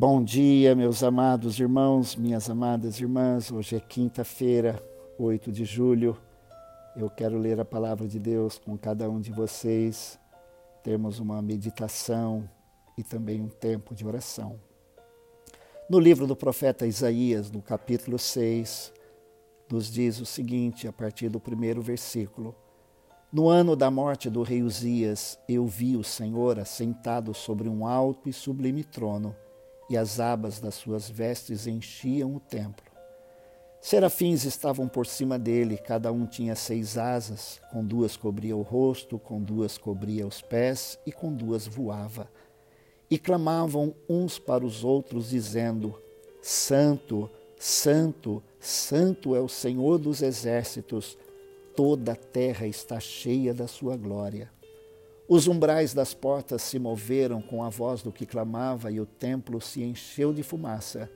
Bom dia, meus amados irmãos, minhas amadas irmãs. Hoje é quinta-feira, 8 de julho. Eu quero ler a palavra de Deus com cada um de vocês. Termos uma meditação e também um tempo de oração. No livro do profeta Isaías, no capítulo 6, nos diz o seguinte, a partir do primeiro versículo: No ano da morte do rei Uzias, eu vi o Senhor assentado sobre um alto e sublime trono e as abas das suas vestes enchiam o templo. Serafins estavam por cima dele, cada um tinha seis asas, com duas cobria o rosto, com duas cobria os pés e com duas voava. E clamavam uns para os outros, dizendo: Santo, Santo, Santo é o Senhor dos exércitos, toda a terra está cheia da sua glória. Os umbrais das portas se moveram com a voz do que clamava e o templo se encheu de fumaça.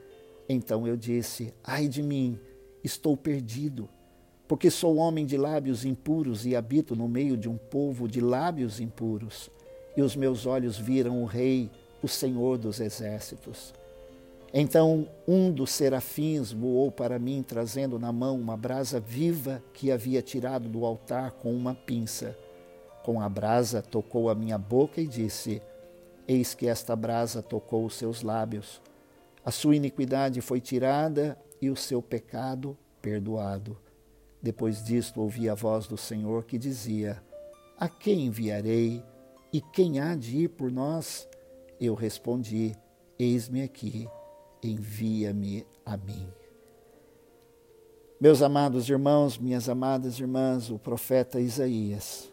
Então eu disse: Ai de mim, estou perdido, porque sou homem de lábios impuros e habito no meio de um povo de lábios impuros. E os meus olhos viram o Rei, o Senhor dos exércitos. Então um dos serafins voou para mim, trazendo na mão uma brasa viva que havia tirado do altar com uma pinça com a brasa tocou a minha boca e disse: Eis que esta brasa tocou os seus lábios. A sua iniquidade foi tirada e o seu pecado perdoado. Depois disto ouvi a voz do Senhor que dizia: A quem enviarei e quem há de ir por nós? Eu respondi: Eis-me aqui, envia-me a mim. Meus amados irmãos, minhas amadas irmãs, o profeta Isaías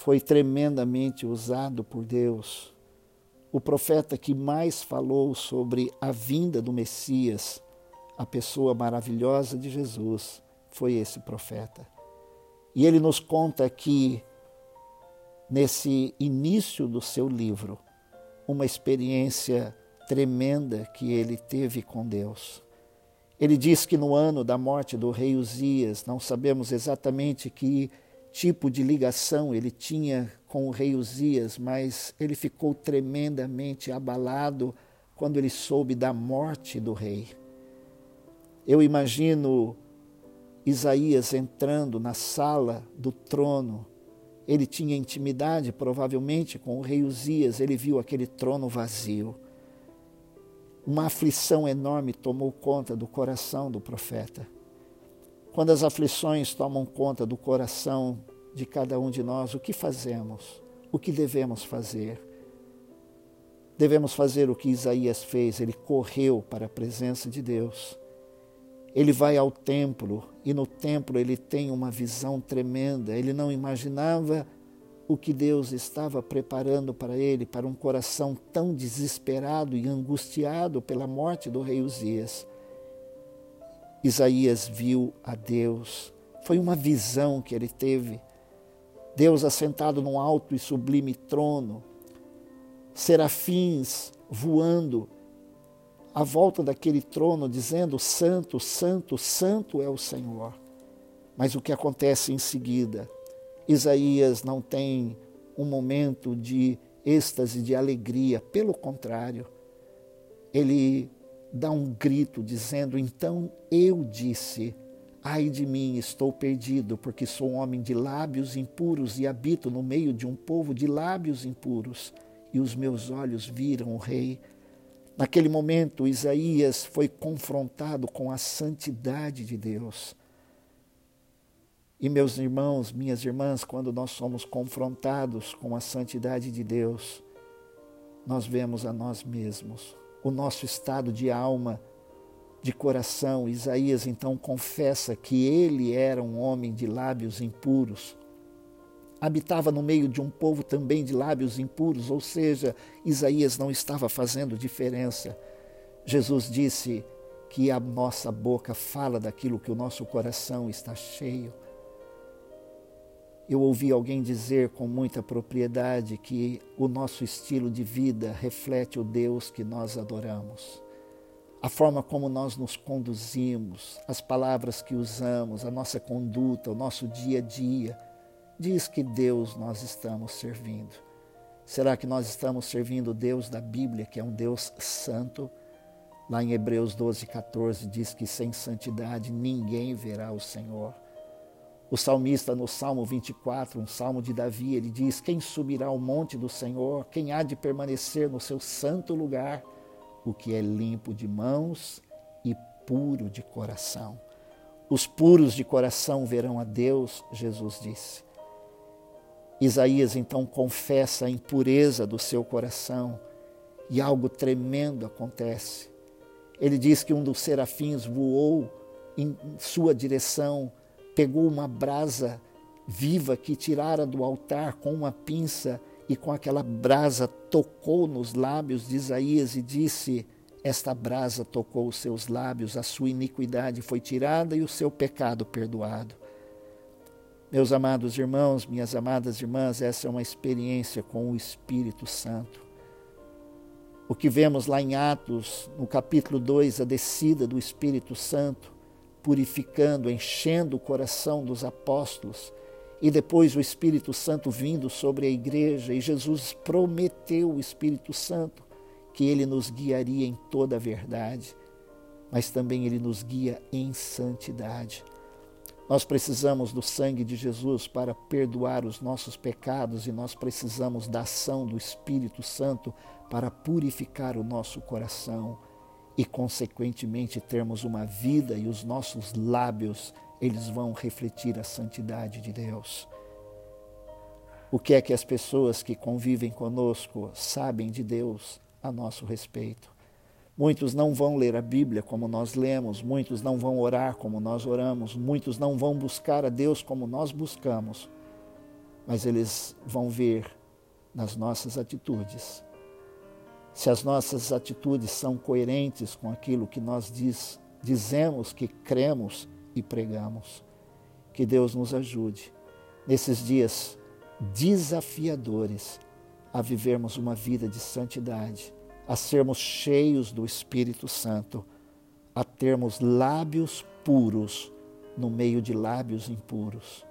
foi tremendamente usado por Deus. O profeta que mais falou sobre a vinda do Messias, a pessoa maravilhosa de Jesus, foi esse profeta. E ele nos conta aqui, nesse início do seu livro, uma experiência tremenda que ele teve com Deus. Ele diz que no ano da morte do rei Uzias, não sabemos exatamente que tipo de ligação ele tinha com o rei Uzias, mas ele ficou tremendamente abalado quando ele soube da morte do rei. Eu imagino Isaías entrando na sala do trono. Ele tinha intimidade, provavelmente, com o rei Uzias. Ele viu aquele trono vazio. Uma aflição enorme tomou conta do coração do profeta. Quando as aflições tomam conta do coração de cada um de nós, o que fazemos? O que devemos fazer? Devemos fazer o que Isaías fez, ele correu para a presença de Deus. Ele vai ao templo e no templo ele tem uma visão tremenda. Ele não imaginava o que Deus estava preparando para ele, para um coração tão desesperado e angustiado pela morte do rei Uzias. Isaías viu a Deus. Foi uma visão que ele teve. Deus assentado num alto e sublime trono, serafins voando à volta daquele trono, dizendo: Santo, Santo, Santo é o Senhor. Mas o que acontece em seguida? Isaías não tem um momento de êxtase, de alegria, pelo contrário, ele dá um grito dizendo: Então eu disse, ai de mim, estou perdido, porque sou homem de lábios impuros e habito no meio de um povo de lábios impuros, e os meus olhos viram o Rei. Naquele momento, Isaías foi confrontado com a santidade de Deus. E meus irmãos, minhas irmãs, quando nós somos confrontados com a santidade de Deus, nós vemos a nós mesmos o nosso estado de alma, de coração. Isaías então confessa que ele era um homem de lábios impuros. Habitava no meio de um povo também de lábios impuros, ou seja, Isaías não estava fazendo diferença. Jesus disse que a nossa boca fala daquilo que o nosso coração está cheio. Eu ouvi alguém dizer com muita propriedade que o nosso estilo de vida reflete o Deus que nós adoramos. A forma como nós nos conduzimos, as palavras que usamos, a nossa conduta, o nosso dia a dia, diz que Deus nós estamos servindo. Será que nós estamos servindo o Deus da Bíblia, que é um Deus santo? Lá em Hebreus 12, 14 diz que sem santidade ninguém verá o Senhor. O salmista, no Salmo 24, um salmo de Davi, ele diz: Quem subirá ao monte do Senhor? Quem há de permanecer no seu santo lugar? O que é limpo de mãos e puro de coração. Os puros de coração verão a Deus, Jesus disse. Isaías então confessa a impureza do seu coração e algo tremendo acontece. Ele diz que um dos serafins voou em sua direção pegou uma brasa viva que tirara do altar com uma pinça e com aquela brasa tocou nos lábios de Isaías e disse: Esta brasa tocou os seus lábios, a sua iniquidade foi tirada e o seu pecado perdoado. Meus amados irmãos, minhas amadas irmãs, essa é uma experiência com o Espírito Santo. O que vemos lá em Atos, no capítulo 2, a descida do Espírito Santo, purificando, enchendo o coração dos apóstolos, e depois o Espírito Santo vindo sobre a igreja, e Jesus prometeu o Espírito Santo que ele nos guiaria em toda a verdade, mas também ele nos guia em santidade. Nós precisamos do sangue de Jesus para perdoar os nossos pecados e nós precisamos da ação do Espírito Santo para purificar o nosso coração e, consequentemente, termos uma vida e os nossos lábios, eles vão refletir a santidade de Deus. O que é que as pessoas que convivem conosco sabem de Deus a nosso respeito? Muitos não vão ler a Bíblia como nós lemos, muitos não vão orar como nós oramos, muitos não vão buscar a Deus como nós buscamos, mas eles vão ver nas nossas atitudes se as nossas atitudes são coerentes com aquilo que nós diz, dizemos que cremos e pregamos. Que Deus nos ajude nesses dias desafiadores a vivermos uma vida de santidade, a sermos cheios do Espírito Santo, a termos lábios puros no meio de lábios impuros.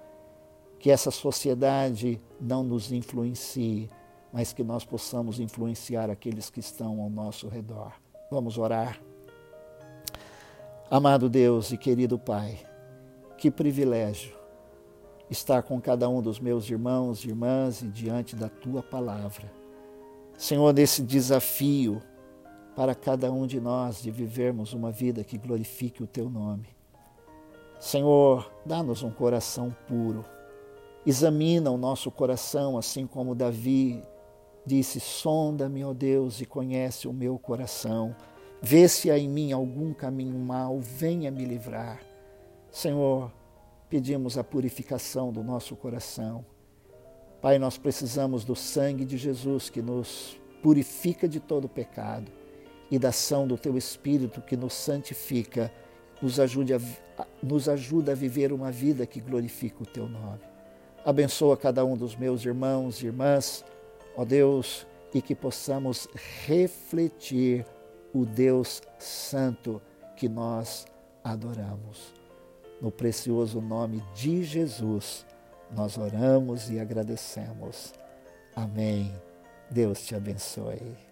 Que essa sociedade não nos influencie, mas que nós possamos influenciar aqueles que estão ao nosso redor. Vamos orar. Amado Deus e querido Pai, que privilégio estar com cada um dos meus irmãos e irmãs e diante da tua palavra. Senhor, nesse desafio para cada um de nós de vivermos uma vida que glorifique o teu nome. Senhor, dá-nos um coração puro. Examina o nosso coração, assim como Davi Disse: Sonda-me, ó Deus, e conhece o meu coração. Vê se há em mim algum caminho mau, venha me livrar. Senhor, pedimos a purificação do nosso coração. Pai, nós precisamos do sangue de Jesus que nos purifica de todo pecado e da ação do Teu Espírito que nos santifica, nos, ajude a, nos ajuda a viver uma vida que glorifica o Teu nome. Abençoa cada um dos meus irmãos e irmãs ó Deus, e que possamos refletir o Deus Santo que nós adoramos. No precioso nome de Jesus, nós oramos e agradecemos. Amém. Deus te abençoe.